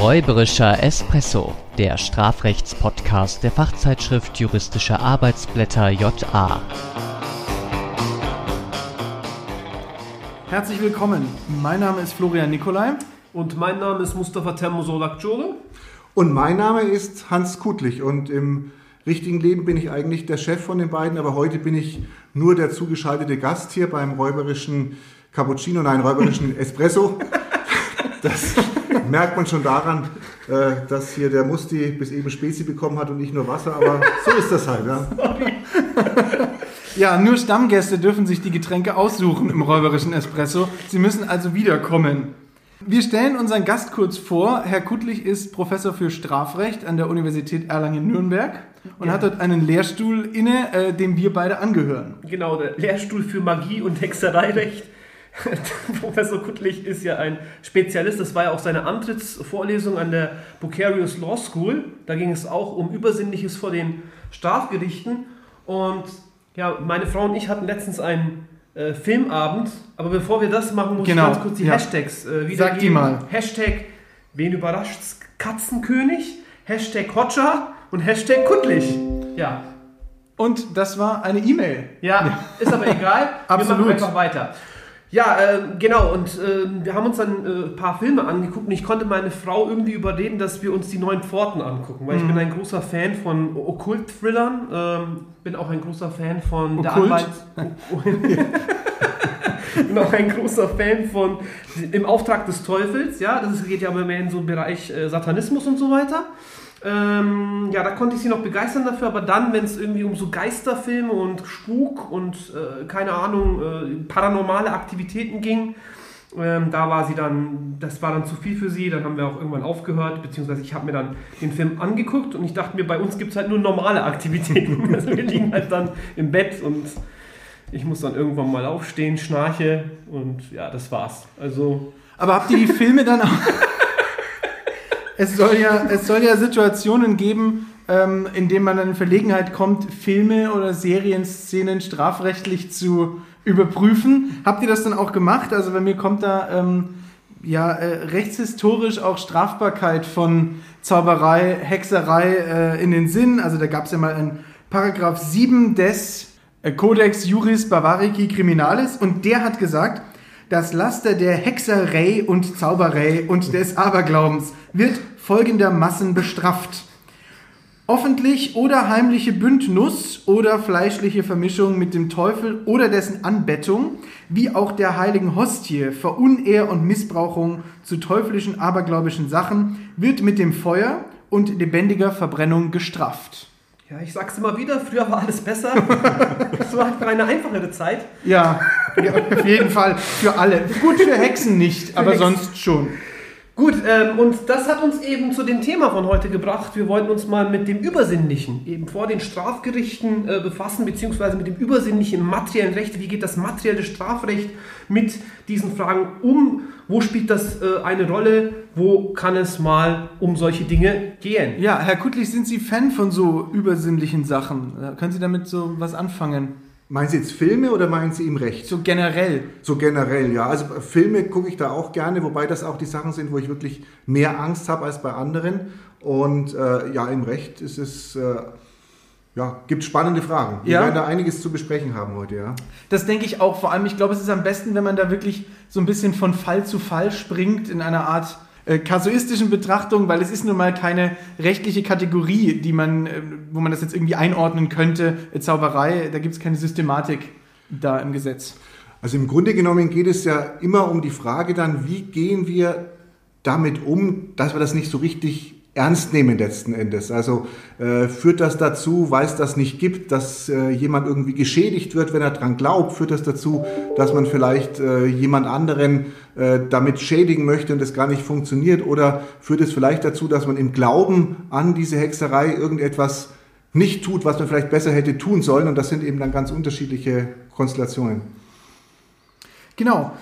Räuberischer Espresso, der Strafrechtspodcast der Fachzeitschrift Juristische Arbeitsblätter JA. Herzlich willkommen. Mein Name ist Florian Nikolai. Und mein Name ist Mustafa Termosolak-Jole. Und mein Name ist Hans Kutlich und im richtigen Leben bin ich eigentlich der Chef von den beiden, aber heute bin ich nur der zugeschaltete Gast hier beim räuberischen Cappuccino, nein, räuberischen Espresso. Das merkt man schon daran, äh, dass hier der Musti bis eben Spezi bekommen hat und nicht nur Wasser, aber so ist das halt. Ja. Ja, nur Stammgäste dürfen sich die Getränke aussuchen im räuberischen Espresso. Sie müssen also wiederkommen. Wir stellen unseren Gast kurz vor. Herr Kuttlich ist Professor für Strafrecht an der Universität Erlangen-Nürnberg und Ja. hat dort einen Lehrstuhl inne, äh, dem wir beide angehören. Genau, der Lehrstuhl für Magie und Hexereirecht. Professor Kuttlich ist ja ein Spezialist. Das war ja auch seine Antrittsvorlesung an der Bucerius Law School. Da ging es auch um Übersinnliches vor den Strafgerichten. Und ja, meine Frau und ich hatten letztens einen äh, Filmabend. Aber bevor wir das machen, muss Genau, ich ganz kurz die ja. Hashtags äh, wiedergeben. Sag die mal. Hashtag Wen überrascht's Katzenkönig? Hashtag Hotscha und Hashtag Kuttlich. Ja, Und das war eine E-Mail. ja, ist aber egal. Absolut. Wir machen einfach weiter. Ja, äh, genau. Und äh, wir haben uns dann äh, ein paar Filme angeguckt und ich konnte meine Frau irgendwie überreden, dass wir uns die neuen Pforten angucken, weil ich Mhm. bin ein großer Fan von Okkult-Thrillern. Ähm, bin auch ein großer Fan von der Okkult? Anwalt. bin auch ein großer Fan von Im Auftrag des Teufels. Ja, das geht ja aber mehr in so einen Bereich äh, Satanismus und so weiter. Ähm, ja, da konnte ich sie noch begeistern dafür, aber dann, wenn es irgendwie um so Geisterfilme und Spuk und äh, keine Ahnung, äh, paranormale Aktivitäten ging, ähm, da war sie dann, das war dann zu viel für sie, dann haben wir auch irgendwann aufgehört, beziehungsweise ich habe mir dann den Film angeguckt und ich dachte mir, bei uns gibt es halt nur normale Aktivitäten. Also wir liegen halt dann im Bett und ich muss dann irgendwann mal aufstehen, schnarche und ja, das war's. Also Aber habt ihr die Filme dann auch? Es, soll ja, es soll ja Situationen geben, ähm, in denen man dann in Verlegenheit kommt, Filme oder Serienszenen strafrechtlich zu überprüfen. Habt ihr das dann auch gemacht? Also bei mir kommt da ähm, ja äh, rechtshistorisch auch Strafbarkeit von Zauberei, Hexerei äh, in den Sinn. Also da gab es ja mal einen Paragraph 7 des äh, Codex Juris Bavarici Criminalis und der hat gesagt, das Laster der Hexerei und Zauberei und des Aberglaubens wird folgendermaßen bestraft. Offentlich oder heimliche Bündnuss oder fleischliche Vermischung mit dem Teufel oder dessen Anbettung, wie auch der heiligen Hostie, Verunehr und Missbrauchung zu teuflischen abergläubischen Sachen, wird mit dem Feuer und lebendiger Verbrennung gestraft. Ja, ich sag's immer wieder, früher war alles besser. Es war einfach eine einfachere Zeit. Ja, auf jeden Fall für alle. Gut für Hexen nicht, aber Hexen. sonst schon. Gut, ähm, und das hat uns eben zu dem Thema von heute gebracht. Wir wollten uns mal mit dem Übersinnlichen eben vor den Strafgerichten äh, befassen, beziehungsweise mit dem Übersinnlichen materiellen Recht. Wie geht das materielle Strafrecht mit diesen Fragen um? Wo spielt das äh, eine Rolle? Wo kann es mal um solche Dinge gehen? Ja, Herr Kuttlich, sind Sie Fan von so übersinnlichen Sachen? Äh, Können Sie damit so was anfangen? Meinen Sie jetzt Filme oder meinen Sie im Recht? So generell. So generell, ja. Also äh, Filme gucke ich da auch gerne, wobei das auch die Sachen sind, wo ich wirklich mehr Angst habe als bei anderen. Und äh, ja, im Recht ist es, äh, ja, gibt spannende Fragen. Wir Ja. werden da einiges zu besprechen haben heute, ja. Das denke ich auch. Vor allem, ich glaube, es ist am besten, wenn man da wirklich so ein bisschen von Fall zu Fall springt in einer Art äh, kasuistischen Betrachtung, weil es ist nun mal keine rechtliche Kategorie, die man, äh, wo man das jetzt irgendwie einordnen könnte. Äh, Zauberei, da gibt es keine Systematik da im Gesetz. Also im Grunde genommen geht es ja immer um die Frage dann, wie gehen wir damit um, dass wir das nicht so richtig ernst nehmen letzten Endes. Also äh, führt das dazu, weil es das nicht gibt, dass äh, jemand irgendwie geschädigt wird, wenn er dran glaubt? Führt das dazu, dass man vielleicht äh, jemand anderen äh, damit schädigen möchte und das gar nicht funktioniert? Oder führt es vielleicht dazu, dass man im Glauben an diese Hexerei irgendetwas nicht tut, was man vielleicht besser hätte tun sollen? Und das sind eben dann ganz unterschiedliche Konstellationen. Genau.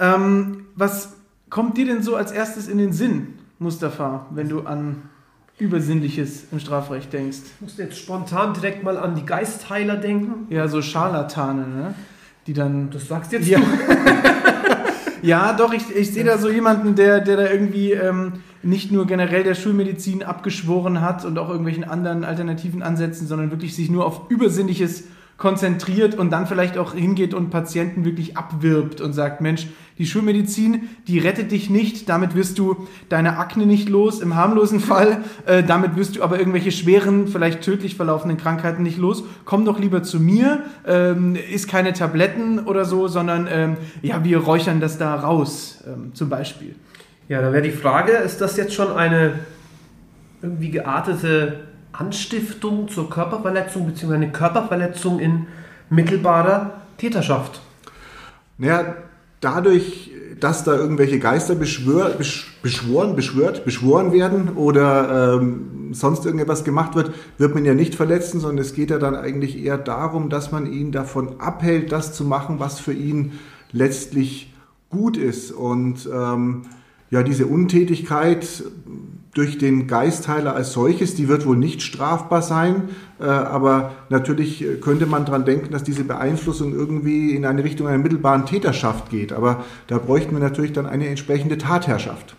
Ähm, was kommt dir denn so als erstes in den Sinn, Mustafa, wenn du an Übersinnliches im Strafrecht denkst? Ich musste jetzt spontan direkt mal an die Geistheiler denken. Ja, so Scharlatane, ne? Die dann. Das sagst jetzt Ja. du. Ja, doch, ich, ich sehe da so jemanden, der, der da irgendwie ähm, nicht nur generell der Schulmedizin abgeschworen hat und auch irgendwelchen anderen alternativen Ansätzen, sondern wirklich sich nur auf Übersinnliches konzentriert und dann vielleicht auch hingeht und Patienten wirklich abwirbt und sagt, Mensch, die Schulmedizin, die rettet dich nicht, damit wirst du deine Akne nicht los, im harmlosen Fall, äh, damit wirst du aber irgendwelche schweren, vielleicht tödlich verlaufenden Krankheiten nicht los. Komm doch lieber zu mir, ähm, isst keine Tabletten oder so, sondern ähm, ja, wir räuchern das da raus, ähm, zum Beispiel. Ja, dann wäre die Frage, ist das jetzt schon eine irgendwie geartete Anstiftung zur Körperverletzung bzw. eine Körperverletzung in mittelbarer Täterschaft? Naja, dadurch, dass da irgendwelche Geister beschwör, besch, beschworen, beschwört, beschworen werden oder ähm, sonst irgendetwas gemacht wird, wird man ja nicht verletzen, sondern es geht ja dann eigentlich eher darum, dass man ihn davon abhält, das zu machen, was für ihn letztlich gut ist. Und ähm, ja, diese Untätigkeit durch den Geistheiler als solches, die wird wohl nicht strafbar sein, äh, aber natürlich könnte man daran denken, dass diese Beeinflussung irgendwie in eine Richtung einer mittelbaren Täterschaft geht. Aber da bräuchten wir natürlich dann eine entsprechende Tatherrschaft.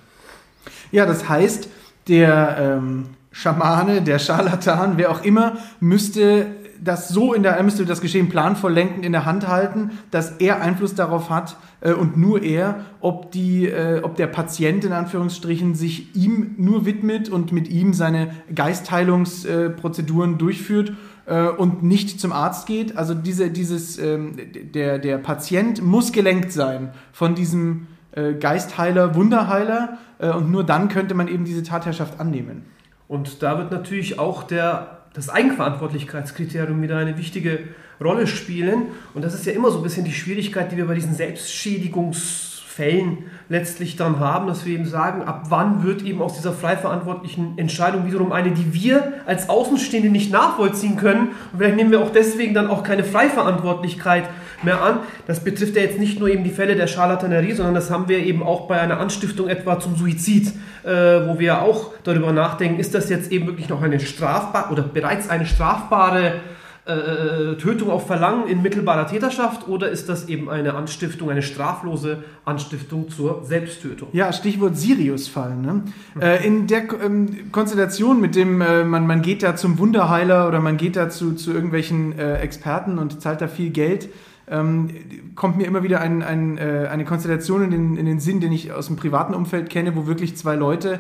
Ja, das heißt, der ähm, Schamane, der Scharlatan, wer auch immer, müsste das so in der, er müsste das Geschehen planvoll lenkend in der Hand halten, dass er Einfluss darauf hat äh, und nur er, ob, die, äh, ob der Patient in Anführungsstrichen sich ihm nur widmet und mit ihm seine Geistheilungsprozeduren äh, durchführt äh, und nicht zum Arzt geht. Also diese, dieses, ähm, der, der Patient muss gelenkt sein von diesem äh, Geistheiler, Wunderheiler äh, und nur dann könnte man eben diese Tatherrschaft annehmen. Und da wird natürlich auch der das Eigenverantwortlichkeitskriterium wieder eine wichtige Rolle spielen. Und das ist ja immer so ein bisschen die Schwierigkeit, die wir bei diesen Selbstschädigungsfällen letztlich dann haben, dass wir eben sagen, ab wann wird eben aus dieser frei verantwortlichen Entscheidung wiederum eine, die wir als Außenstehende nicht nachvollziehen können. Und vielleicht nehmen wir auch deswegen dann auch keine Freiverantwortlichkeit mehr an. Das betrifft ja jetzt nicht nur eben die Fälle der Charlatanerie, sondern das haben wir eben auch bei einer Anstiftung etwa zum Suizid, äh, wo wir auch darüber nachdenken, ist das jetzt eben wirklich noch eine strafbare oder bereits eine strafbare äh, Tötung auf Verlangen in mittelbarer Täterschaft oder ist das eben eine Anstiftung, eine straflose Anstiftung zur Selbsttötung? Ja, Stichwort Sirius-Fall. Ne? Äh, in der ähm, Konstellation mit dem, äh, man, man geht da zum Wunderheiler oder man geht da zu, zu irgendwelchen äh, Experten und zahlt da viel Geld ähm, kommt mir immer wieder ein, ein, äh, eine Konstellation in den, in den Sinn, den ich aus dem privaten Umfeld kenne, wo wirklich zwei Leute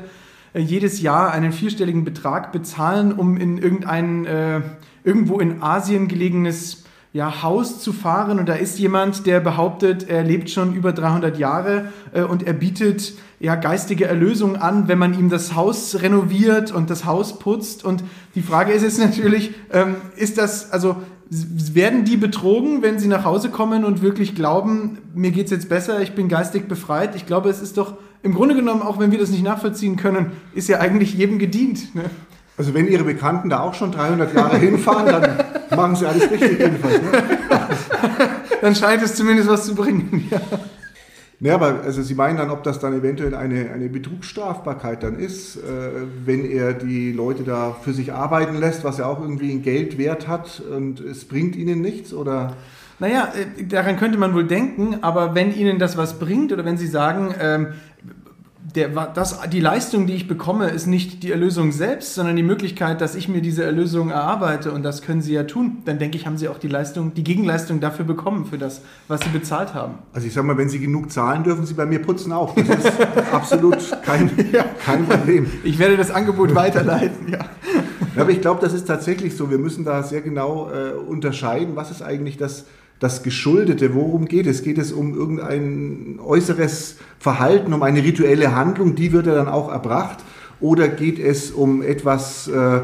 äh, jedes Jahr einen vierstelligen Betrag bezahlen, um in irgendein äh, irgendwo in Asien gelegenes ja, Haus zu fahren und da ist jemand, der behauptet, er lebt schon über 300 Jahre äh, und er bietet ja geistige Erlösung an, wenn man ihm das Haus renoviert und das Haus putzt. Und die Frage ist jetzt natürlich, ähm, ist das, also werden die betrogen, wenn sie nach Hause kommen und wirklich glauben, mir geht es jetzt besser, ich bin geistig befreit? Ich glaube, es ist doch im Grunde genommen, auch wenn wir das nicht nachvollziehen können, ist ja eigentlich jedem gedient. Ne? Also wenn Ihre Bekannten da auch schon 300 Jahre hinfahren, dann machen Sie alles richtig jedenfalls. Ne? dann scheint es zumindest was zu bringen. Ja. Ja, aber also Sie meinen dann, ob das dann eventuell eine, eine Betrugsstrafbarkeit dann ist, äh, wenn er die Leute da für sich arbeiten lässt, was ja auch irgendwie ein Geld wert hat und es bringt ihnen nichts oder? Naja, äh, daran könnte man wohl denken, aber wenn ihnen das was bringt oder wenn sie sagen, ähm, der, das, die Leistung, die ich bekomme, ist nicht die Erlösung selbst, sondern die Möglichkeit, dass ich mir diese Erlösung erarbeite und das können sie ja tun. Dann denke ich, haben sie auch die Leistung, die Gegenleistung dafür bekommen, für das, was sie bezahlt haben. Also ich sage mal, wenn sie genug zahlen, dürfen sie bei mir putzen auch. Das ist absolut kein, kein Problem. Ich werde das Angebot weiterleiten, ja. ja aber ich glaube, das ist tatsächlich so. Wir müssen da sehr genau äh, unterscheiden, was ist eigentlich das das Geschuldete, worum geht es? Geht es um irgendein äußeres Verhalten, um eine rituelle Handlung, die wird ja dann auch erbracht? Oder geht es um etwas, äh,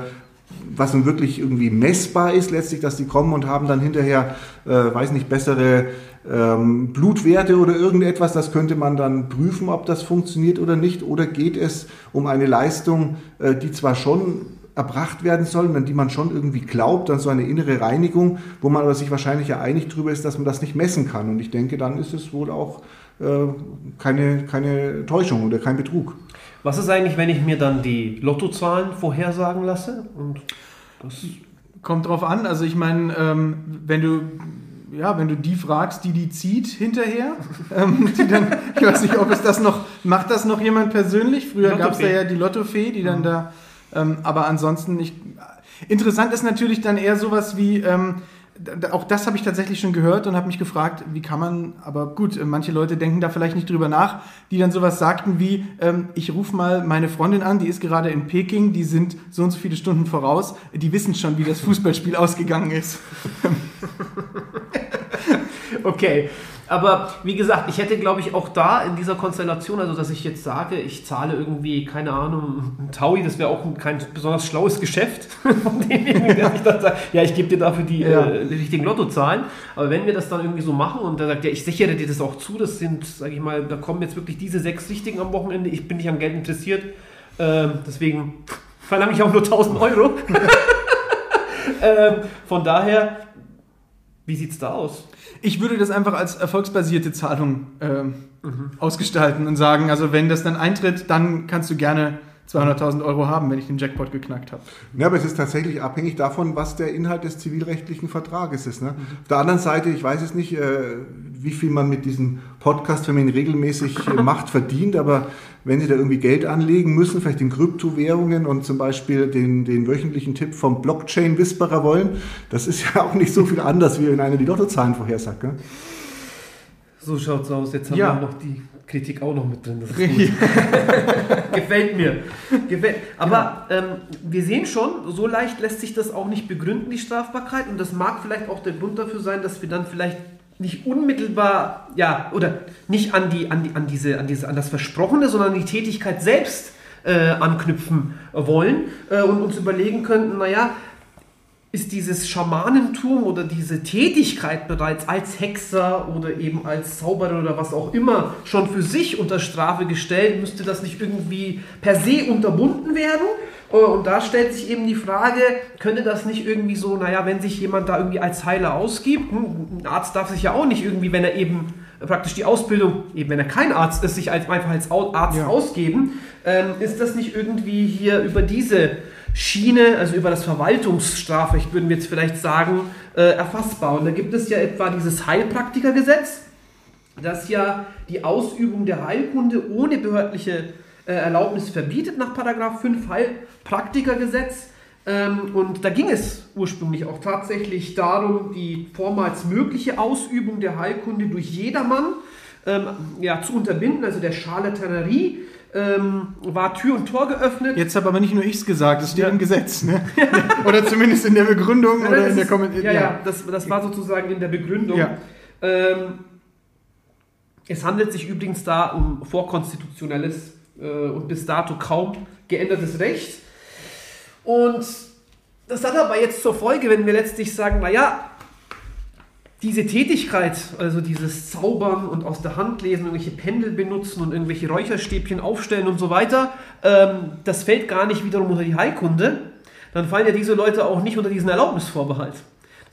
was nun wirklich irgendwie messbar ist, letztlich, dass die kommen und haben dann hinterher, äh, weiß nicht, bessere ähm, Blutwerte oder irgendetwas, das könnte man dann prüfen, ob das funktioniert oder nicht. Oder geht es um eine Leistung, äh, die zwar schon erbracht werden sollen, an die man schon irgendwie glaubt, dann so eine innere Reinigung, wo man aber sich wahrscheinlich ja einig darüber ist, dass man das nicht messen kann. Und ich denke, dann ist es wohl auch äh, keine, keine Täuschung oder kein Betrug. Was ist eigentlich, wenn ich mir dann die Lottozahlen vorhersagen lasse? Und das Kommt drauf an. Also ich meine, ähm, wenn du ja, wenn du die fragst, die die zieht hinterher, ähm, die dann, ich weiß nicht, ob es das noch, macht das noch jemand persönlich? Früher gab es da ja die Lottofee, die dann da, ähm, aber ansonsten nicht. Interessant ist natürlich dann eher sowas wie, ähm, auch das habe ich tatsächlich schon gehört und habe mich gefragt, wie kann man, aber gut, äh, manche Leute denken da vielleicht nicht drüber nach, die dann sowas sagten wie, ähm, ich rufe mal meine Freundin an, die ist gerade in Peking, die sind so und so viele Stunden voraus, die wissen schon, wie das Fußballspiel ausgegangen ist. okay, aber wie gesagt, ich hätte, glaube ich, auch da in dieser Konstellation, also dass ich jetzt sage, ich zahle irgendwie, keine Ahnung, ein Taui, das wäre auch ein, kein besonders schlaues Geschäft von demjenigen, der sich dann sagt, ja, ich gebe dir dafür die, ja. äh, richtigen Lottozahlen. Aber wenn wir das dann irgendwie so machen und der sagt, ja, ich sichere dir das auch zu, das sind, sage ich mal, da kommen jetzt wirklich diese sechs Richtigen am Wochenende, ich bin nicht an Geld interessiert, äh, deswegen verlange ich auch nur 1000 Euro. äh, von daher, wie sieht es da aus? Ich würde das einfach als erfolgsbasierte Zahlung äh, mhm. ausgestalten und sagen, also wenn das dann eintritt, dann kannst du gerne 200.000 Euro haben, wenn ich den Jackpot geknackt habe. Ja, aber es ist tatsächlich abhängig davon, was der Inhalt des zivilrechtlichen Vertrages ist. Ne? Mhm. Auf der anderen Seite, ich weiß es nicht, äh, wie viel man mit diesem Podcast, wenn man ihn regelmäßig äh, macht, verdient, aber wenn Sie da irgendwie Geld anlegen müssen, vielleicht in Kryptowährungen und zum Beispiel den, den wöchentlichen Tipp vom Blockchain-Whisperer wollen, das ist ja auch nicht so viel anders, wie wenn einer die Lottozahlen vorhersagt. Ne? So schaut's aus. Jetzt haben ja. wir noch die Kritik auch noch mit drin. Das ist gut. Gefällt mir. Gefällt. Aber ähm, wir sehen schon, so leicht lässt sich das auch nicht begründen, die Strafbarkeit. Und das mag vielleicht auch der Grund dafür sein, dass wir dann vielleicht nicht unmittelbar, ja, oder nicht an, die, an, die, an, diese, an, diese, an das Versprochene, sondern an die Tätigkeit selbst äh, anknüpfen wollen äh, und uns überlegen könnten, naja, ist dieses Schamanentum oder diese Tätigkeit bereits als Hexer oder eben als Zauberer oder was auch immer schon für sich unter Strafe gestellt, müsste das nicht irgendwie per se unterbunden werden? Äh, und da stellt sich eben die Frage, könnte das nicht irgendwie so, naja, wenn sich jemand da irgendwie als Heiler ausgibt, hm, ein Arzt darf sich ja auch nicht irgendwie, wenn er eben praktisch die Ausbildung, eben wenn er kein Arzt ist, sich als, einfach als Arzt ja. ausgeben, ähm, ist das nicht irgendwie hier über diese Schiene, also über das Verwaltungsstrafrecht, würden wir jetzt vielleicht sagen, äh, erfassbar. Und da gibt es ja etwa dieses Heilpraktikergesetz, das ja die Ausübung der Heilkunde ohne behördliche äh, Erlaubnis verbietet nach Paragraph 5 Heilpraktikergesetz. Ähm, und da ging es ursprünglich auch tatsächlich darum, die vormals mögliche Ausübung der Heilkunde durch jedermann ähm, ja, zu unterbinden, also der Charlatanerie ähm, war Tür und Tor geöffnet. Jetzt habe aber nicht nur ich es gesagt, das steht ja. im Gesetz. Ne? oder zumindest in der Begründung ja, oder in der Kommentar. Ja, ja, das, das war sozusagen in der Begründung. Ja. Ähm, es handelt sich übrigens da um vorkonstitutionelles äh, und bis dato kaum geändertes Recht. Und das hat aber jetzt zur Folge, wenn wir letztlich sagen, naja, diese Tätigkeit, also dieses Zaubern und aus der Hand lesen, irgendwelche Pendel benutzen und irgendwelche Räucherstäbchen aufstellen und so weiter, ähm, das fällt gar nicht wiederum unter die Heilkunde, dann fallen ja diese Leute auch nicht unter diesen Erlaubnisvorbehalt.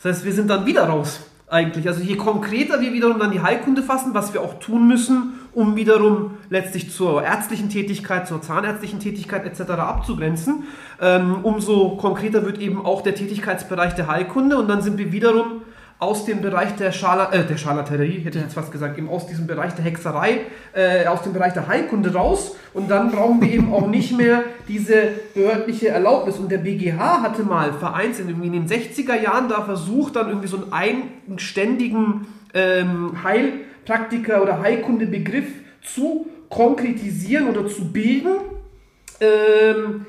Das heißt, wir sind dann wieder raus eigentlich. Also je konkreter wir wiederum dann die Heilkunde fassen, was wir auch tun müssen, um wiederum letztlich zur ärztlichen Tätigkeit, zur zahnärztlichen Tätigkeit etc. abzugrenzen, ähm, umso konkreter wird eben auch der Tätigkeitsbereich der Heilkunde und dann sind wir wiederum aus dem Bereich der, Schala, äh, der Scharlatanerie, hätte ich jetzt fast gesagt, eben aus diesem Bereich der Hexerei, äh, aus dem Bereich der Heilkunde raus und dann brauchen wir eben auch nicht mehr diese behördliche Erlaubnis. Und der BGH hatte mal vereinzelt irgendwie in den 60er Jahren da versucht, dann irgendwie so einen eigenständigen ähm, Heilpraktiker oder Heilkundebegriff zu konkretisieren oder zu bilden. Ähm,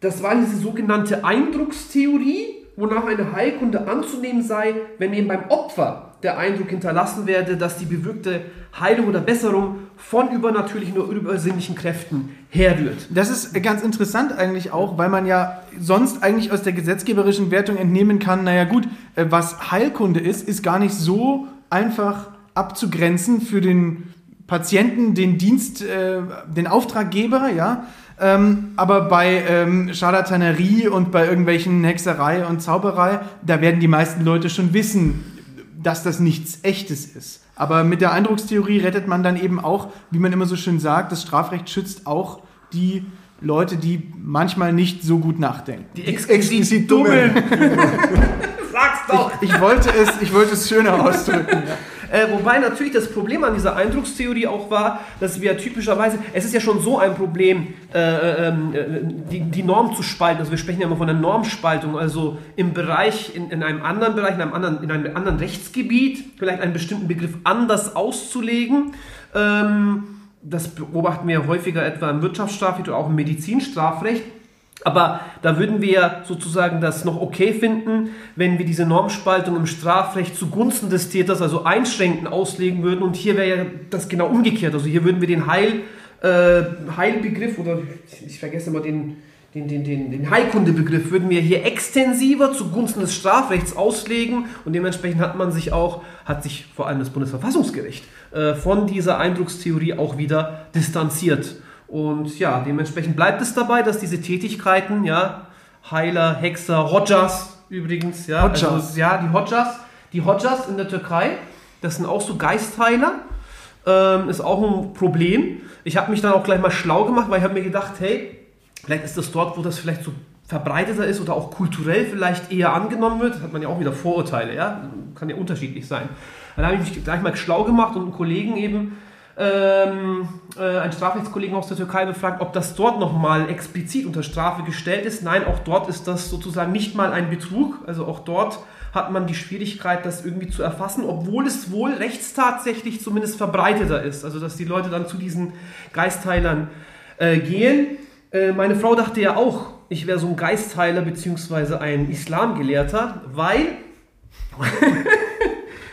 das war diese sogenannte Eindruckstheorie wonach eine Heilkunde anzunehmen sei, wenn eben beim Opfer der Eindruck hinterlassen werde, dass die bewirkte Heilung oder Besserung von übernatürlichen oder übersinnlichen Kräften herrührt. Das ist ganz interessant eigentlich auch, weil man ja sonst eigentlich aus der gesetzgeberischen Wertung entnehmen kann, naja gut, äh, was Heilkunde ist, ist gar nicht so einfach abzugrenzen für den Patienten, den Dienst, äh, den Auftraggeber, ja, ähm, aber bei ähm, Scharlatanerie und bei irgendwelchen Hexerei und Zauberei, da werden die meisten Leute schon wissen, dass das nichts Echtes ist. Aber mit der Eindruckstheorie rettet man dann eben auch, wie man immer so schön sagt, das Strafrecht schützt auch die Leute, die manchmal nicht so gut nachdenken. Die exquisit Dummen. Sag's Ich, ich, wollte es, ich wollte es schöner ausdrücken. Ja. Äh, wobei natürlich das Problem an dieser Eindruckstheorie auch war, dass wir typischerweise, es ist ja schon so ein Problem, äh, ähm, äh, die, die, Norm zu spalten. Also wir sprechen ja immer von einer Normspaltung, also im Bereich, in, in einem anderen Bereich, in einem anderen, in einem anderen Rechtsgebiet, vielleicht einen bestimmten Begriff anders auszulegen. Ähm, das beobachten wir häufiger etwa im Wirtschaftsstrafrecht oder auch im Medizinstrafrecht. Aber da würden wir sozusagen das noch okay finden, wenn wir diese Normspaltung im Strafrecht zugunsten des Täters, also einschränkend auslegen würden. Und hier wäre ja das genau umgekehrt. Also hier würden wir den Heil, äh, Heilbegriff oder ich vergesse mal den, den, den, den, den Heilkundebegriff, würden wir hier extensiver zugunsten des Strafrechts auslegen. Und dementsprechend hat man sich auch, hat sich vor allem das Bundesverfassungsgericht äh, von dieser Eindruckstheorie auch wieder distanziert. Und ja, dementsprechend bleibt es dabei, dass diese Tätigkeiten, ja, Heiler, Hexer, Hodjas übrigens, ja, Hodjas. Also, ja, die Hodjas, die Hodjas in der Türkei, das sind auch so Geistheiler, ähm, ist auch ein Problem. Ich habe mich dann auch gleich mal schlau gemacht, weil ich habe mir gedacht, hey, vielleicht ist das dort, wo das vielleicht so verbreiteter ist oder auch kulturell vielleicht eher angenommen wird, hat man ja auch wieder Vorurteile, ja, kann ja unterschiedlich sein. Dann habe ich mich gleich mal schlau gemacht und einen Kollegen eben ähm, äh, einen Strafrechtskollegen aus der Türkei befragt, ob das dort nochmal explizit unter Strafe gestellt ist. Nein, auch dort ist das sozusagen nicht mal ein Betrug. Also auch dort hat man die Schwierigkeit, das irgendwie zu erfassen, obwohl es wohl rechtstatsächlich zumindest verbreiteter ist. Also dass die Leute dann zu diesen Geistheilern äh, gehen. Äh, meine Frau dachte ja auch, ich wäre so ein Geistheiler bzw. ein Islamgelehrter, weil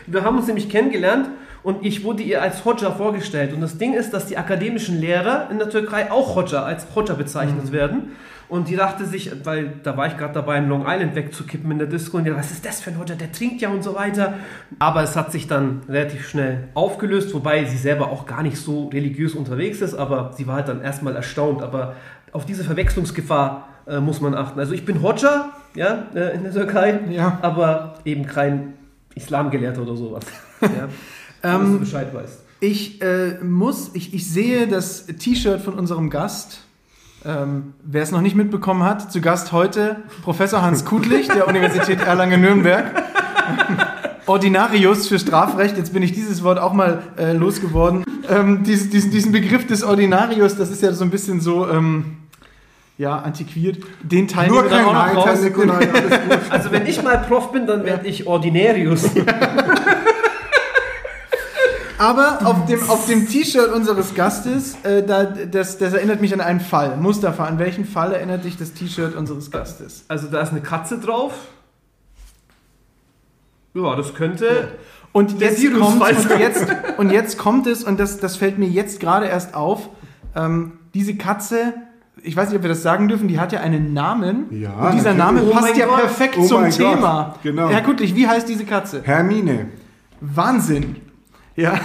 wir haben uns nämlich kennengelernt und ich wurde ihr als Hodja vorgestellt. Und das Ding ist, dass die akademischen Lehrer in der Türkei auch Hodja als Hodja bezeichnet mhm. werden. Und die dachte sich, weil da war ich gerade dabei, in Long Island wegzukippen in der Disco, und die dachte, was ist das für ein Hodja, der trinkt ja und so weiter. Aber es hat sich dann relativ schnell aufgelöst, wobei sie selber auch gar nicht so religiös unterwegs ist, aber sie war halt dann erstmal erstaunt. Aber auf diese Verwechslungsgefahr äh, muss man achten. Also ich bin Hodja, ja, äh, in der Türkei, ja. aber eben kein Islamgelehrter oder sowas. Ja. Ähm, du Bescheid weißt. Ich äh, muss, ich, ich sehe das T-Shirt von unserem Gast. Ähm, wer es noch nicht mitbekommen hat, zu Gast heute Professor Hans Kudlich der Universität Erlangen-Nürnberg. Ordinarius für Strafrecht, jetzt bin ich dieses Wort auch mal äh, losgeworden. Ähm, dies, diesen, diesen Begriff des Ordinarius, das ist ja so ein bisschen so, ähm, ja, antiquiert. Den Teil Nur kein auch noch raus. Also wenn ich mal Prof bin, dann werde ich Ordinarius. Aber auf dem, auf dem T-Shirt unseres Gastes, äh, da, das, das erinnert mich an einen Fall. Mustafa, an welchen Fall erinnert dich das T-Shirt unseres Gastes? Also da ist eine Katze drauf. Ja, das könnte. Und jetzt, kommt, und, jetzt, und jetzt kommt es, und das, das fällt mir jetzt gerade erst auf, ähm, diese Katze ich weiß nicht, ob wir das sagen dürfen, die hat ja einen Namen. Ja, und dieser Name oh passt ja Gott. perfekt oh zum Thema. Gott. Genau. Herr Kuttlich, wie heißt diese Katze? Hermine. Wahnsinn. Ja.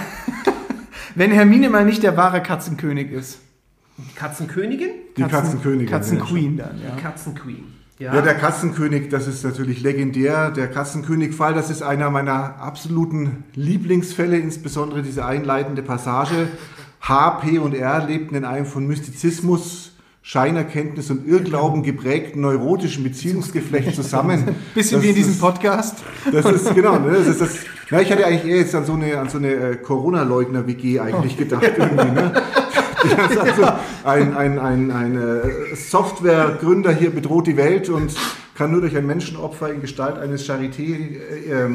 Wenn Hermine mal nicht der wahre Katzenkönig ist. Die Katzenkönigin? Die Katzenkönigin. Katzenqueen dann, ja. Die Katzenqueen. Ja. ja, der Katzenkönig, das ist natürlich legendär. Der Katzenkönig-Fall, das ist einer meiner absoluten Lieblingsfälle, insbesondere diese einleitende Passage. H, P und R lebten in einem von Mystizismus Scheinerkenntnis und Irrglauben geprägten neurotischen Beziehungsgeflecht zusammen. Bisschen das wie in diesem Podcast. Das ist genau. Ne, das ist das, na, ich hatte eigentlich eher jetzt an so eine, an so eine äh, Corona-Leugner-WG eigentlich gedacht irgendwie. Ne? Also ein ein, ein, ein äh, Softwaregründer hier bedroht die Welt und kann nur durch ein Menschenopfer in Gestalt eines Charité äh,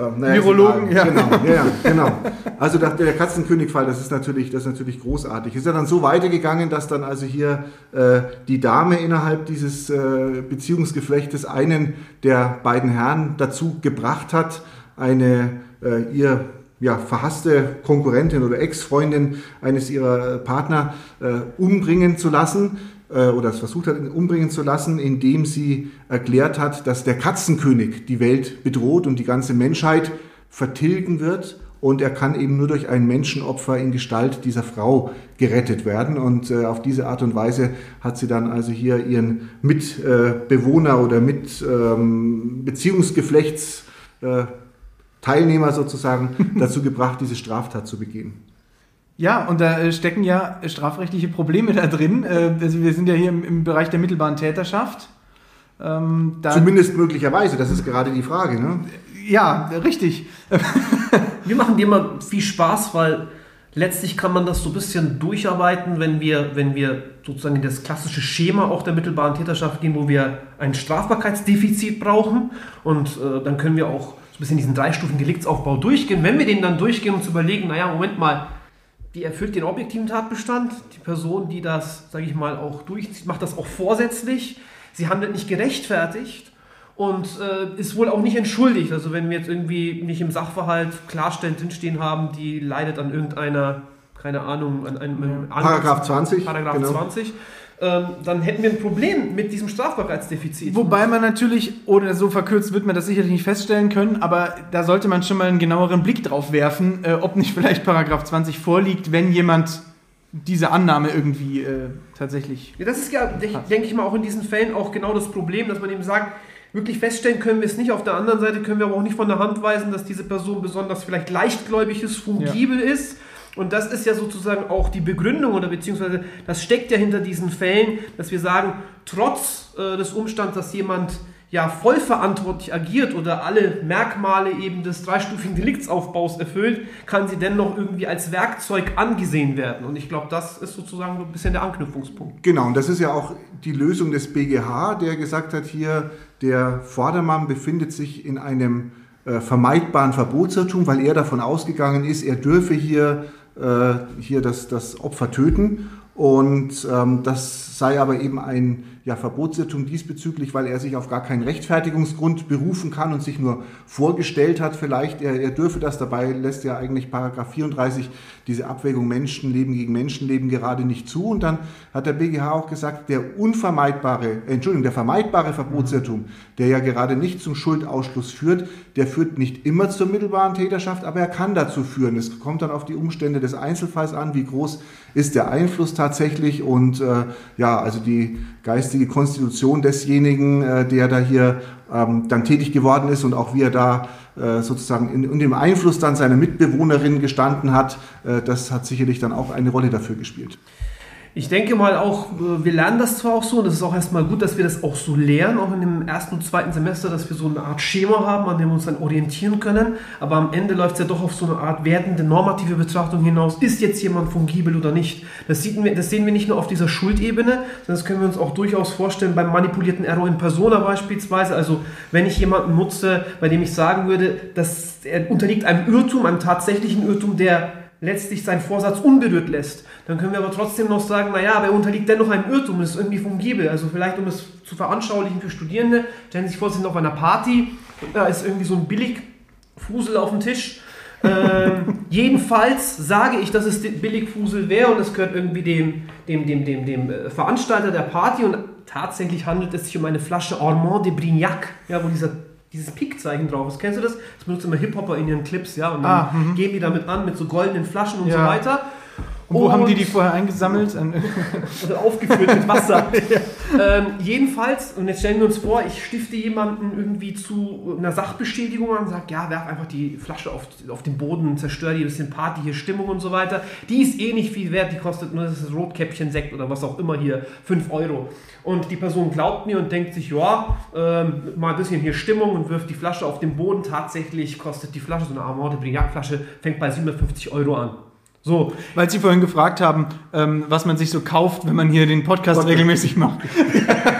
ähm, äh, naja, Virologen, ja. Genau, ja, genau. Also der, Katzenkönig-Fall, das ist natürlich, das ist natürlich großartig. Ist ja dann so weitergegangen, dass dann also hier äh, die Dame innerhalb dieses äh, Beziehungsgeflechtes einen der beiden Herren dazu gebracht hat, eine äh, ihr ja, verhasste Konkurrentin oder Ex-Freundin eines ihrer Partner äh, umbringen zu lassen äh, oder es versucht hat, umbringen zu lassen, indem sie erklärt hat, dass der Katzenkönig die Welt bedroht und die ganze Menschheit vertilgen wird und er kann eben nur durch ein Menschenopfer in Gestalt dieser Frau gerettet werden. Und äh, auf diese Art und Weise hat sie dann also hier ihren Mitbewohner äh, oder mit ähm, Beziehungsgeflechts äh, Teilnehmer sozusagen dazu gebracht, diese Straftat zu begehen. Ja, und da äh, stecken ja strafrechtliche Probleme da drin. Äh, also wir sind ja hier im, im Bereich der mittelbaren Täterschaft. Ähm, Zumindest möglicherweise, das ist gerade die Frage. Ne? ja, richtig. Wir machen dir mal viel Spaß, weil letztlich kann man das so ein bisschen durcharbeiten, wenn wir, wenn wir sozusagen in das klassische Schema auch der mittelbaren Täterschaft gehen, wo wir ein Strafbarkeitsdefizit brauchen. Und äh, dann können wir auch so ein bisschen diesen dreistufigen Deliktsaufbau durchgehen. Wenn wir den dann durchgehen und uns überlegen, naja, Moment mal, die erfüllt den objektiven Tatbestand, die Person, die das, sage ich mal, auch durchzieht, macht das auch vorsätzlich, sie handelt nicht gerechtfertigt und äh, ist wohl auch nicht entschuldigt. Also wenn wir jetzt irgendwie nicht im Sachverhalt klarstellen drinstehen haben, die leidet an irgendeiner, keine Ahnung, an einem Paragraph 20, Paragraph genau. 20, ähm, dann hätten wir ein Problem mit diesem Strafbarkeitsdefizit. Wobei man natürlich, oder so verkürzt wird man das sicherlich nicht feststellen können, aber da sollte man schon mal einen genaueren Blick drauf werfen, äh, ob nicht vielleicht Paragraph 20 vorliegt, wenn jemand diese Annahme irgendwie äh, tatsächlich. Ja, das ist ja, de- denke ich mal, auch in diesen Fällen auch genau das Problem, dass man eben sagt, wirklich feststellen können wir es nicht. Auf der anderen Seite können wir aber auch nicht von der Hand weisen, dass diese Person besonders vielleicht leichtgläubig ist, fungibel ist. Und das ist ja sozusagen auch die Begründung oder beziehungsweise das steckt ja hinter diesen Fällen, dass wir sagen, trotz äh, des Umstands, dass jemand ja vollverantwortlich agiert oder alle Merkmale eben des dreistufigen Deliktsaufbaus erfüllt, kann sie dennoch irgendwie als Werkzeug angesehen werden. Und ich glaube, das ist sozusagen so ein bisschen der Anknüpfungspunkt. Genau, und das ist ja auch die Lösung des BGH, der gesagt hat, hier, der Vordermann befindet sich in einem äh, vermeidbaren Verbotsirrtum, weil er davon ausgegangen ist, er dürfe hier, hier das, das Opfer töten. Und ähm, das sei aber eben ein ja, Verbotsirrtum diesbezüglich, weil er sich auf gar keinen Rechtfertigungsgrund berufen kann und sich nur vorgestellt hat, vielleicht er, er dürfe das. Dabei lässt ja eigentlich Paragraph 34 diese Abwägung Menschenleben gegen Menschenleben gerade nicht zu. Und dann hat der BGH auch gesagt, der unvermeidbare, äh, Entschuldigung, der vermeidbare Verbotsirrtum, der ja gerade nicht zum Schuldausschluss führt, der führt nicht immer zur mittelbaren Täterschaft, aber er kann dazu führen. Es kommt dann auf die Umstände des Einzelfalls an, wie groß ist der Einfluss tatsächlich und äh, ja, also die geistige Konstitution desjenigen, äh, der da hier ähm, dann tätig geworden ist und auch wie er da äh, sozusagen in, in dem Einfluss dann seiner Mitbewohnerin gestanden hat, äh, das hat sicherlich dann auch eine Rolle dafür gespielt. Ich denke mal auch, äh, wir lernen das zwar auch so, und es ist auch erstmal gut, dass wir das auch so lernen, auch in dem ersten und zweiten Semester, dass wir so eine Art Schema haben, an dem wir uns dann orientieren können. Aber am Ende läuft es ja doch auf so eine Art wertende, normative Betrachtung hinaus. Ist jetzt jemand fungibel oder nicht? Das, wir- das sehen wir nicht nur auf dieser Schuldebene, sondern das können wir uns auch durchaus vorstellen beim manipulierten Error in Persona beispielsweise. Also wenn ich jemanden nutze, bei dem ich sagen würde, dass er unterliegt einem Irrtum, einem tatsächlichen Irrtum, der letztlich seinen Vorsatz unberührt lässt, dann können wir aber trotzdem noch sagen, naja, aber er unterliegt dennoch einem Irrtum, ist irgendwie fungibel. Also vielleicht, um es zu veranschaulichen für Studierende, stellen Sie sich vor, Sie sind auf einer Party da ist irgendwie so ein Billigfusel auf dem Tisch. ähm, jedenfalls sage ich, dass es Billigfusel wäre und es gehört irgendwie dem, dem, dem, dem, dem äh, Veranstalter der Party und tatsächlich handelt es sich um eine Flasche Armand de Brignac, ja, wo dieser dieses Pik-Zeichen drauf ist. Kennst du das? Das benutzen immer Hip-Hopper in ihren Clips, ja, und dann Ah, mhm. gehen die damit an mit so goldenen Flaschen und Ja. so weiter. Und wo haben die die vorher eingesammelt? Oder aufgefüllt mit Wasser. ähm, jedenfalls, und jetzt stellen wir uns vor, ich stifte jemanden irgendwie zu einer Sachbeschädigung an und sage, ja, werf einfach die Flasche auf, auf den Boden, zerstör die ein bisschen Party, hier Stimmung und so weiter. Die ist eh nicht viel wert, die kostet nur das Rotkäppchen-Sekt oder was auch immer hier, 5 Euro. Und die Person glaubt mir und denkt sich, ja, ähm, mal ein bisschen hier Stimmung und wirft die Flasche auf den Boden. Tatsächlich kostet die Flasche, so eine Armand de Brignac-Flasche, fängt bei 750 Euro an. So, Weil Sie vorhin gefragt haben, ähm, was man sich so kauft, wenn man hier den Podcast regelmäßig macht.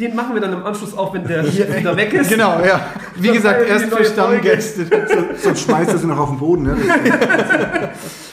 den machen wir dann im Anschluss auf, wenn der hier wieder weg ist. Genau, ja. Wie Das gesagt, erst für Stammgäste. Sonst schmeißt er sie noch auf den Boden. Ne?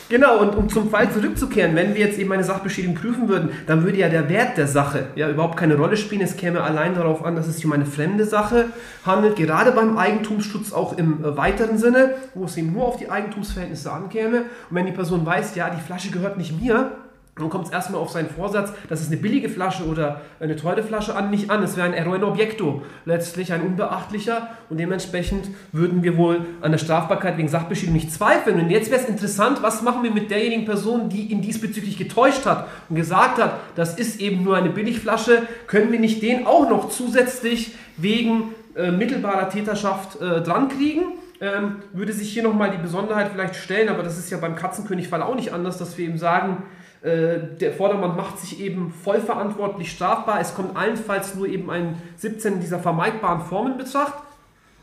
Genau, und um zum Fall zurückzukehren, wenn wir jetzt eben eine Sachbeschädigung prüfen würden, dann würde ja der Wert der Sache ja überhaupt keine Rolle spielen. Es käme allein darauf an, dass es sich um eine fremde Sache handelt, gerade beim Eigentumsschutz auch im äh, weiteren Sinne, wo es eben nur auf die Eigentumsverhältnisse ankäme. Und wenn die Person weiß, ja, die Flasche gehört nicht mir, dann kommt es erstmal auf seinen Vorsatz, dass es eine billige Flasche oder eine teure Flasche an, nicht an. Es wäre ein Error in Objekto, letztlich ein unbeachtlicher und dementsprechend würden wir wohl an der Strafbarkeit wegen Sachbeschädigung nicht zweifeln. Und jetzt wäre es interessant, was machen wir mit derjenigen Person, die ihn diesbezüglich getäuscht hat und gesagt hat, das ist eben nur eine Billigflasche, können wir nicht den auch noch zusätzlich wegen äh, mittelbarer Täterschaft äh, drankriegen? ähm, würde sich hier nochmal die Besonderheit vielleicht stellen, aber das ist ja beim Katzenkönig-Fall auch nicht anders, dass wir eben sagen, der Vordermann macht sich eben vollverantwortlich strafbar. Es kommt allenfalls nur eben ein 17 dieser vermeidbaren Formen Betracht.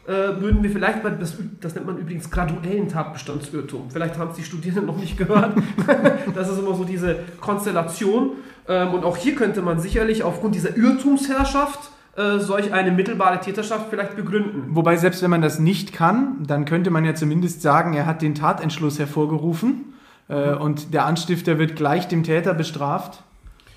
Äh, würden wir vielleicht, bei, das, das nennt man übrigens graduellen Tatbestandsirrtum. Vielleicht haben es die Studierenden noch nicht gehört. das ist immer so diese Konstellation. Ähm, und auch hier könnte man sicherlich aufgrund dieser Irrtumsherrschaft äh, solch eine mittelbare Täterschaft vielleicht begründen. Wobei, selbst wenn man das nicht kann, dann könnte man ja zumindest sagen, er hat den Tatentschluss hervorgerufen äh, und der Anstifter wird gleich dem Täter bestraft.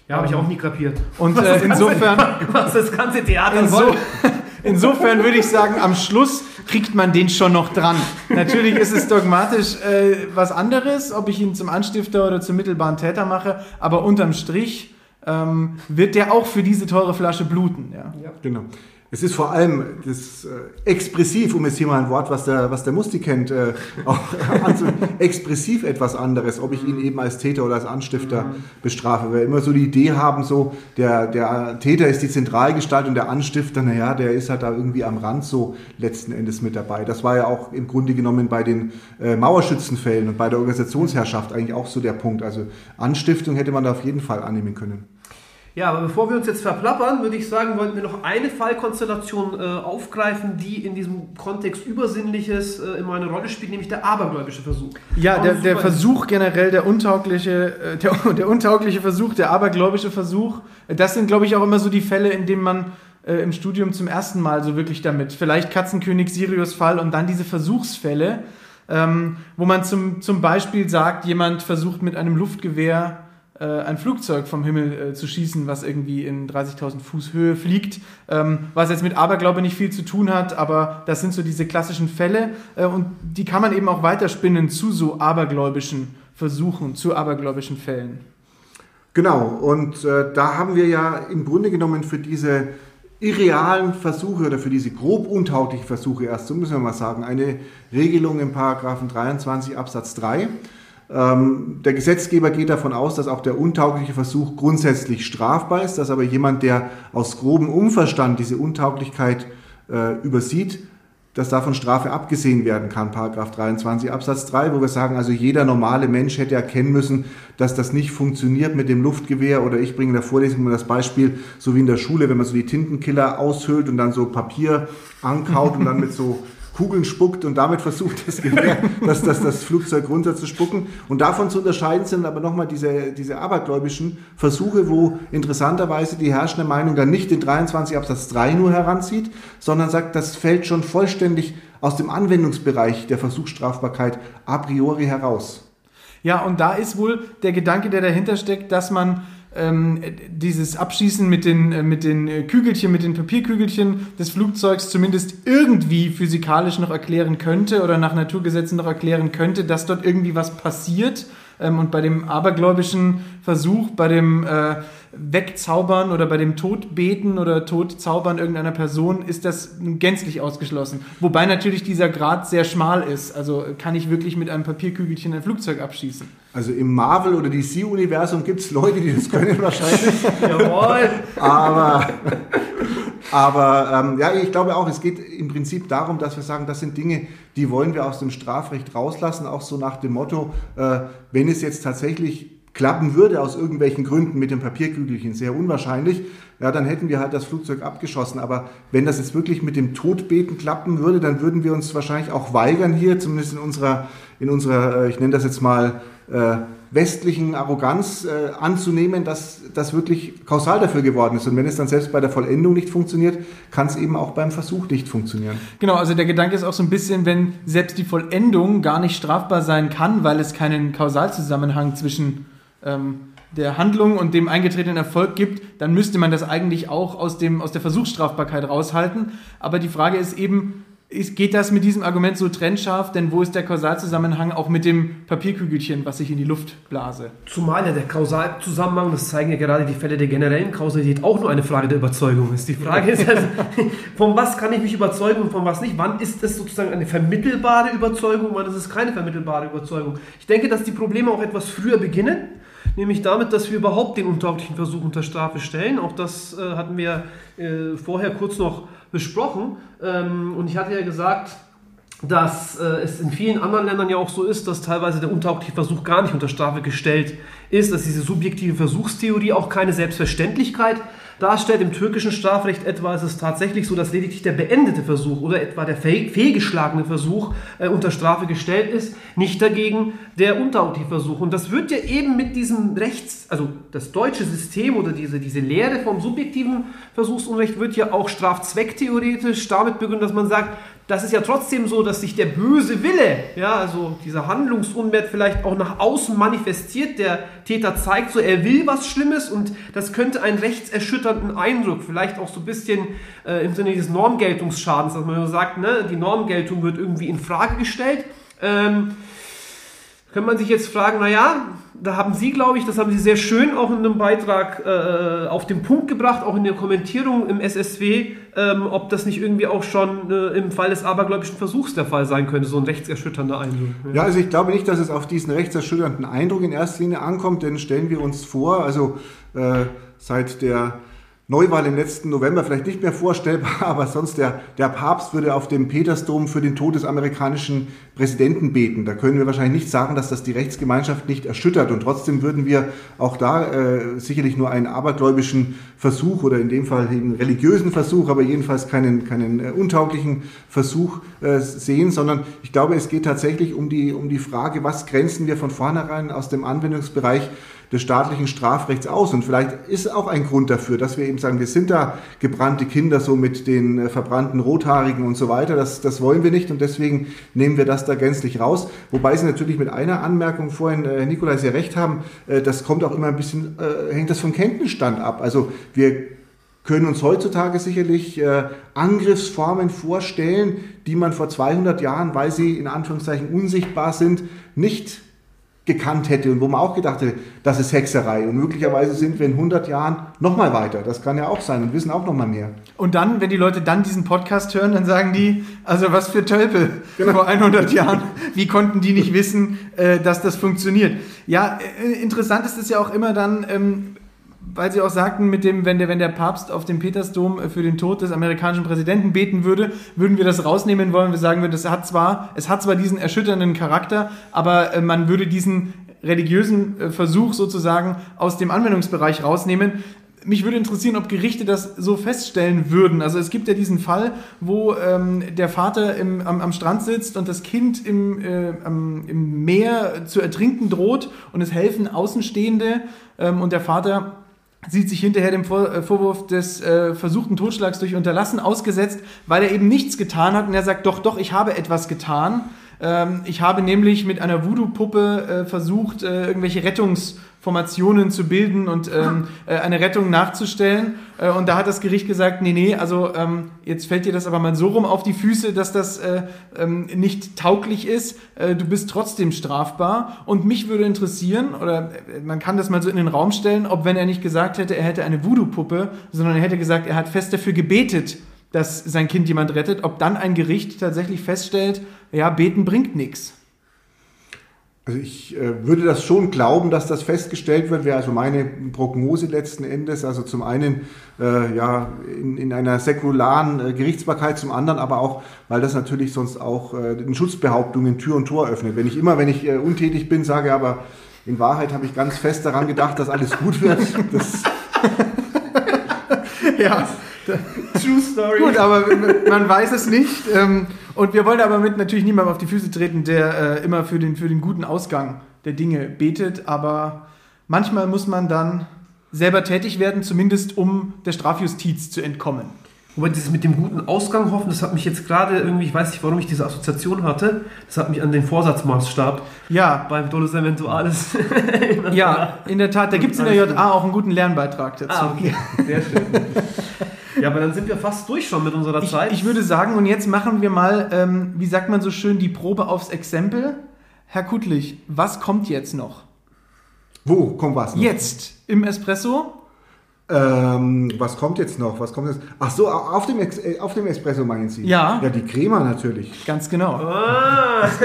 Ja, habe ich auch nie kapiert. Und äh, insofern. Was das ganze Theater Inso soll. insofern würde ich sagen, am Schluss kriegt man den schon noch dran. Natürlich ist es dogmatisch äh, was anderes, ob ich ihn zum Anstifter oder zum mittelbaren Täter mache, aber unterm Strich ähm, wird der auch für diese teure Flasche bluten. Ja. Genau. Es ist vor allem das äh, expressiv, um jetzt hier mal ein Wort, was der, was der Musti kennt, äh, auch anzu, expressiv etwas anderes, ob ich ihn eben als Täter oder als Anstifter bestrafe. Weil wir immer so die Idee haben, so der, der Täter ist die Zentralgestalt und der Anstifter, naja, der ist halt da irgendwie am Rand so letzten Endes mit dabei. Das war ja auch im Grunde genommen bei den äh, Mauerschützenfällen und bei der Organisationsherrschaft eigentlich auch so der Punkt. Also Anstiftung hätte man da auf jeden Fall annehmen können. Ja, aber bevor wir uns jetzt verplappern, würde ich sagen, wollten wir noch eine Fallkonstellation äh, aufgreifen, die in diesem Kontext Übersinnliches äh, immer eine Rolle spielt, nämlich der abergläubische Versuch. Ja, der, der Versuch generell, der untaugliche, äh, der, der untaugliche Versuch, der abergläubische Versuch, das sind, glaube ich, auch immer so die Fälle, in denen man äh, im Studium zum ersten Mal so wirklich damit, vielleicht Katzenkönig, Sirius-Fall und dann diese Versuchsfälle, ähm, wo man zum, zum Beispiel sagt, jemand versucht mit einem Luftgewehr äh, ein Flugzeug vom Himmel äh, zu schießen, was irgendwie in 30.000 Fuß Höhe fliegt, ähm, was jetzt mit Aberglaube nicht viel zu tun hat, aber das sind so diese klassischen Fälle äh, und die kann man eben auch weiterspinnen zu so abergläubischen Versuchen, zu abergläubischen Fällen. Genau, und äh, da haben wir ja im Grunde genommen für diese irrealen Versuche oder für diese grob untauglichen Versuche erst, so müssen wir mal sagen, eine Regelung im Paragraphen 23 Absatz 3. Ähm, der Gesetzgeber geht davon aus, dass auch der untaugliche Versuch grundsätzlich strafbar ist, dass aber jemand, der aus grobem Unverstand diese Untauglichkeit äh, übersieht, dass davon Strafe abgesehen werden kann, Paragraph 23 Absatz 3, wo wir sagen, also jeder normale Mensch hätte erkennen müssen, dass das nicht funktioniert mit dem Luftgewehr oder ich bringe in der Vorlesung mal das Beispiel, so wie in der Schule, wenn man so die Tintenkiller aushöhlt und dann so Papier ankaut und dann mit so Kugeln spuckt und damit versucht, das Gewehr, das, das, das Flugzeug runterzuspucken. Und davon zu unterscheiden sind aber nochmal diese, diese abergläubischen Versuche, wo interessanterweise die herrschende Meinung dann nicht den 23 Absatz 3 nur heranzieht, sondern sagt, das fällt schon vollständig aus dem Anwendungsbereich der Versuchsstrafbarkeit a priori heraus. Ja, und da ist wohl der Gedanke, der dahinter steckt, dass man ähm, dieses Abschießen mit den, äh, mit den äh, Kügelchen, mit den Papierkügelchen des Flugzeugs zumindest irgendwie physikalisch noch erklären könnte oder nach Naturgesetzen noch erklären könnte, dass dort irgendwie was passiert. Ähm, und bei dem abergläubischen Versuch, bei dem äh, Wegzaubern oder bei dem Todbeten oder Todzaubern irgendeiner Person ist das gänzlich ausgeschlossen. Wobei natürlich dieser Grad sehr schmal ist. Also kann ich wirklich mit einem Papierkügelchen ein Flugzeug abschießen. Also im Marvel- oder DC-Universum gibt es Leute, die das können wahrscheinlich. Jawohl! Aber, aber ähm, ja, ich glaube auch, es geht im Prinzip darum, dass wir sagen, das sind Dinge, die wollen wir aus dem Strafrecht rauslassen, auch so nach dem Motto, äh, wenn es jetzt tatsächlich klappen würde aus irgendwelchen Gründen mit dem Papierkügelchen, sehr unwahrscheinlich, ja, dann hätten wir halt das Flugzeug abgeschossen. Aber wenn das jetzt wirklich mit dem Todbeten klappen würde, dann würden wir uns wahrscheinlich auch weigern hier, zumindest in unserer, in unserer, äh, ich nenne das jetzt mal, äh, westlichen Arroganz äh, anzunehmen, dass das wirklich kausal dafür geworden ist. Und wenn es dann selbst bei der Vollendung nicht funktioniert, kann es eben auch beim Versuch nicht funktionieren. Genau, also der Gedanke ist auch so ein bisschen, wenn selbst die Vollendung gar nicht strafbar sein kann, weil es keinen Kausalzusammenhang zwischen ähm, der Handlung und dem eingetretenen Erfolg gibt, dann müsste man das eigentlich auch aus, dem, aus der Versuchsstrafbarkeit raushalten. Aber die Frage ist eben, ist, geht das mit diesem Argument so trennscharf? Denn wo ist der Kausalzusammenhang auch mit dem Papierkügelchen, was ich in die Luft blase? Zumal ja der Kausalzusammenhang, das zeigen ja gerade die Fälle der generellen Kausalität, auch nur eine Frage der Überzeugung ist. Die Frage ist also, von was kann ich mich überzeugen und von was nicht? Wann ist es sozusagen eine vermittelbare Überzeugung, wann ist es keine vermittelbare Überzeugung? Ich denke, dass die Probleme auch etwas früher beginnen, nämlich damit, dass wir überhaupt den untauglichen Versuch unter Strafe stellen. Auch das äh, hatten wir äh, vorher kurz noch besprochen. Ähm, und ich hatte ja gesagt, dass äh, es in vielen anderen Ländern ja auch so ist, dass teilweise der untaugliche Versuch gar nicht unter Strafe gestellt ist, dass diese subjektive Versuchstheorie auch keine Selbstverständlichkeit darstellt. Im türkischen Strafrecht etwa ist es tatsächlich so, dass lediglich der beendete Versuch oder etwa der fehlgeschlagene Versuch äh, unter Strafe gestellt ist, nicht dagegen der untaugliche Versuch. Und das wird ja eben mit diesem Rechts, also das deutsche System oder diese, diese Lehre vom subjektiven Versuchsunrecht wird ja auch strafzwecktheoretisch damit begründet, dass man sagt, das ist ja trotzdem so, dass sich der böse Wille, ja, also dieser Handlungsunwert vielleicht auch nach außen manifestiert. Der Täter zeigt so, er will was Schlimmes und das könnte einen rechtserschütternden Eindruck, vielleicht auch so ein bisschen äh, im Sinne des Normgeltungsschadens, dass man so sagt, ne, die Normgeltung wird irgendwie in Frage gestellt. Ähm, kann man sich jetzt fragen, naja, da haben Sie, glaube ich, das haben Sie sehr schön auch in einem Beitrag äh, auf den Punkt gebracht, auch in der Kommentierung im SSW, ähm, ob das nicht irgendwie auch schon äh, im Fall des abergläubischen Versuchs der Fall sein könnte, so ein rechtserschütternder Eindruck. Ja. ja, also ich glaube nicht, dass es auf diesen rechtserschütternden Eindruck in erster Linie ankommt, denn stellen wir uns vor, also äh, seit der Neuwahl im letzten November vielleicht nicht mehr vorstellbar, aber sonst der, der Papst würde auf dem Petersdom für den Tod des amerikanischen Präsidenten beten. Da können wir wahrscheinlich nicht sagen, dass das die Rechtsgemeinschaft nicht erschüttert. Und trotzdem würden wir auch da äh, sicherlich nur einen abergläubischen Versuch oder in dem Fall einen religiösen Versuch, aber jedenfalls keinen, keinen äh, untauglichen Versuch äh, sehen, sondern ich glaube, es geht tatsächlich um die, um die Frage, was grenzen wir von vornherein aus dem Anwendungsbereich des staatlichen Strafrechts aus. Und vielleicht ist auch ein Grund dafür, dass wir eben sagen, wir sind da gebrannte Kinder so mit den äh, verbrannten Rothaarigen und so weiter. Das, das wollen wir nicht und deswegen nehmen wir das da gänzlich raus. Wobei Sie natürlich mit einer Anmerkung vorhin, äh, Nikolai, sehr recht haben, äh, das kommt auch immer ein bisschen, hängt das vom Kenntnisstand ab. Also wir können uns heutzutage sicherlich äh, Angriffsformen vorstellen, die man vor 200 Jahren, weil sie in Anführungszeichen unsichtbar sind, nicht gekannt hätte und wo man auch gedacht hätte, das ist Hexerei. Und möglicherweise sind wir in 100 Jahren noch mal weiter. Das kann ja auch sein und wissen auch noch mal mehr. Und dann, wenn die Leute dann diesen Podcast hören, dann sagen die, also was für Tölpel genau. vor 100 Jahren. Wie konnten die nicht wissen, äh, dass das funktioniert? Ja, äh, interessant ist es ja auch immer dann, ähm, weil Sie auch sagten, mit dem, wenn der, wenn der Papst auf dem Petersdom äh, für den Tod des amerikanischen Präsidenten beten würde, würden wir das rausnehmen wollen. Wir sagen, das hat zwar, es hat zwar diesen erschütternden Charakter, aber äh, man würde diesen religiösen äh, Versuch sozusagen aus dem Anwendungsbereich rausnehmen. Mich würde interessieren, ob Gerichte das so feststellen würden. Also es gibt ja diesen Fall, wo ähm, der Vater im, am, am, Strand sitzt und das Kind im, äh, am, im Meer zu ertrinken droht und es helfen Außenstehende ähm, und der Vater sieht sich hinterher dem äh, Vorwurf des äh, versuchten Totschlags durch Unterlassen ausgesetzt, weil er eben nichts getan hat und er sagt, doch, doch, ich habe etwas getan. Ähm, ich habe nämlich mit einer Voodoo-Puppe äh, versucht, äh, irgendwelche Rettungsformationen zu bilden und ähm, äh, eine Rettung nachzustellen. Äh, und da hat das Gericht gesagt, nee, nee, also ähm, jetzt fällt dir das aber mal so rum auf die Füße, dass das äh, ähm, nicht tauglich ist. Äh, du bist trotzdem strafbar. Und mich würde interessieren, oder man kann das mal so in den Raum stellen, ob wenn er nicht gesagt hätte, er hätte eine Voodoo-Puppe, sondern er hätte gesagt, er hat fest dafür gebetet, dass sein Kind jemand rettet, ob dann ein Gericht tatsächlich feststellt, ja, beten bringt nichts. Also ich äh, würde das schon glauben, dass das festgestellt wird, wäre also meine Prognose letzten Endes. Also zum einen äh, ja in, in einer säkularen äh, Gerichtsbarkeit, zum anderen aber auch, weil das natürlich sonst auch äh, den Schutzbehauptungen Tür und Tor öffnet. Wenn ich immer, wenn ich äh, untätig bin, sage, aber in Wahrheit habe ich ganz fest daran gedacht, dass alles gut wird. Das ja, True Story. Gut, aber man weiß es nicht. Ähm, und wir wollen aber mit natürlich niemandem auf die Füße treten, der äh, immer für den, für den guten Ausgang der Dinge betet. Aber manchmal muss man dann selber tätig werden, zumindest um der Strafjustiz zu entkommen. Wobei dieses mit dem guten Ausgang hoffen, das hat mich jetzt gerade irgendwie, ich weiß nicht, warum ich diese Assoziation hatte, das hat mich an den Vorsatzmaßstab ja. beim Dolus Eventualis. ja, in der Tat, da gibt es in der JA auch einen guten Lernbeitrag dazu. Ah, okay, sehr schön. Ja, aber dann sind wir fast durch schon mit unserer ich, Zeit. Ich würde sagen, und jetzt machen wir mal, ähm, wie sagt man so schön, die Probe aufs Exempel. Herr Kuttlich, was kommt jetzt noch? Wo kommt was noch? Jetzt im Espresso. Ähm, was kommt jetzt noch? Was kommt jetzt? Ach so, auf dem, Ex äh, auf dem Espresso meinen Sie? Ja. Ja, die Crema natürlich. Ganz genau. Ah.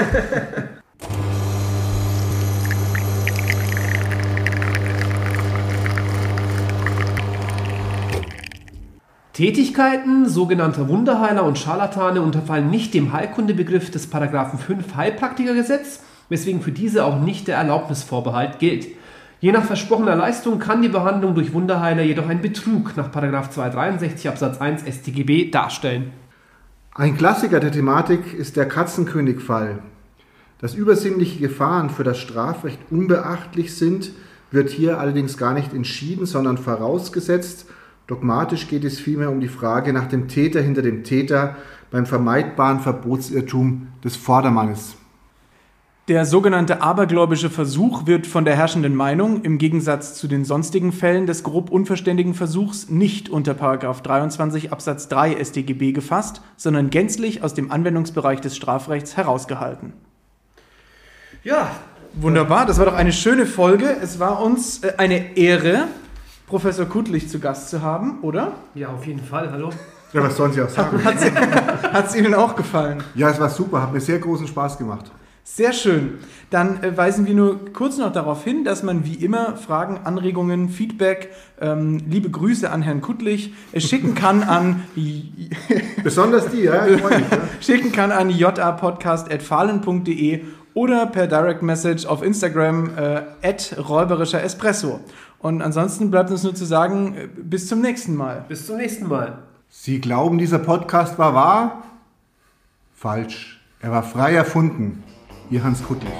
Tätigkeiten sogenannter Wunderheiler und Scharlatane unterfallen nicht dem Heilkundebegriff des Paragraphen 5 Heilpraktikergesetz, weswegen für diese auch nicht der Erlaubnisvorbehalt gilt. Je nach versprochener Leistung kann die Behandlung durch Wunderheiler jedoch einen Betrug nach 263 Absatz 1 StGB darstellen. Ein Klassiker der Thematik ist der Katzenkönig-Fall. Dass übersinnliche Gefahren für das Strafrecht unbeachtlich sind, wird hier allerdings gar nicht entschieden, sondern vorausgesetzt. Dogmatisch geht es vielmehr um die Frage nach dem Täter hinter dem Täter beim vermeidbaren Verbotsirrtum des Vordermannes. Der sogenannte abergläubische Versuch wird von der herrschenden Meinung im Gegensatz zu den sonstigen Fällen des grob unverständigen Versuchs nicht unter 23 Absatz 3 StGB gefasst, sondern gänzlich aus dem Anwendungsbereich des Strafrechts herausgehalten. Ja, Wunderbar, das war doch eine schöne Folge. Es war uns äh, eine Ehre, Professor Kutlich zu Gast zu haben, oder? ja, auf jeden Fall. Hallo. Ja, was sollen Sie auch sagen? Hat es Ihnen auch gefallen? Ja, es war super, hat mir sehr großen Spaß gemacht. Sehr schön. Dann äh, weisen wir nur kurz noch darauf hin, dass man wie immer Fragen, Anregungen, Feedback, ähm, liebe Grüße an Herrn Kuttlich äh, schicken kann an Besonders die, ja, mich. Ja. schicken kann an japodcast@fahlen.de oder per Direct Message auf Instagram äh, at räuberischer Espresso. Und ansonsten bleibt uns nur zu sagen, äh, bis zum nächsten Mal. Bis zum nächsten Mal. Sie glauben, dieser Podcast war wahr? Falsch. Er war frei erfunden. Ihr Hans Kuttlich.